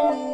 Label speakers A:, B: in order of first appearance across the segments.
A: Oh.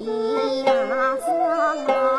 A: 一呀思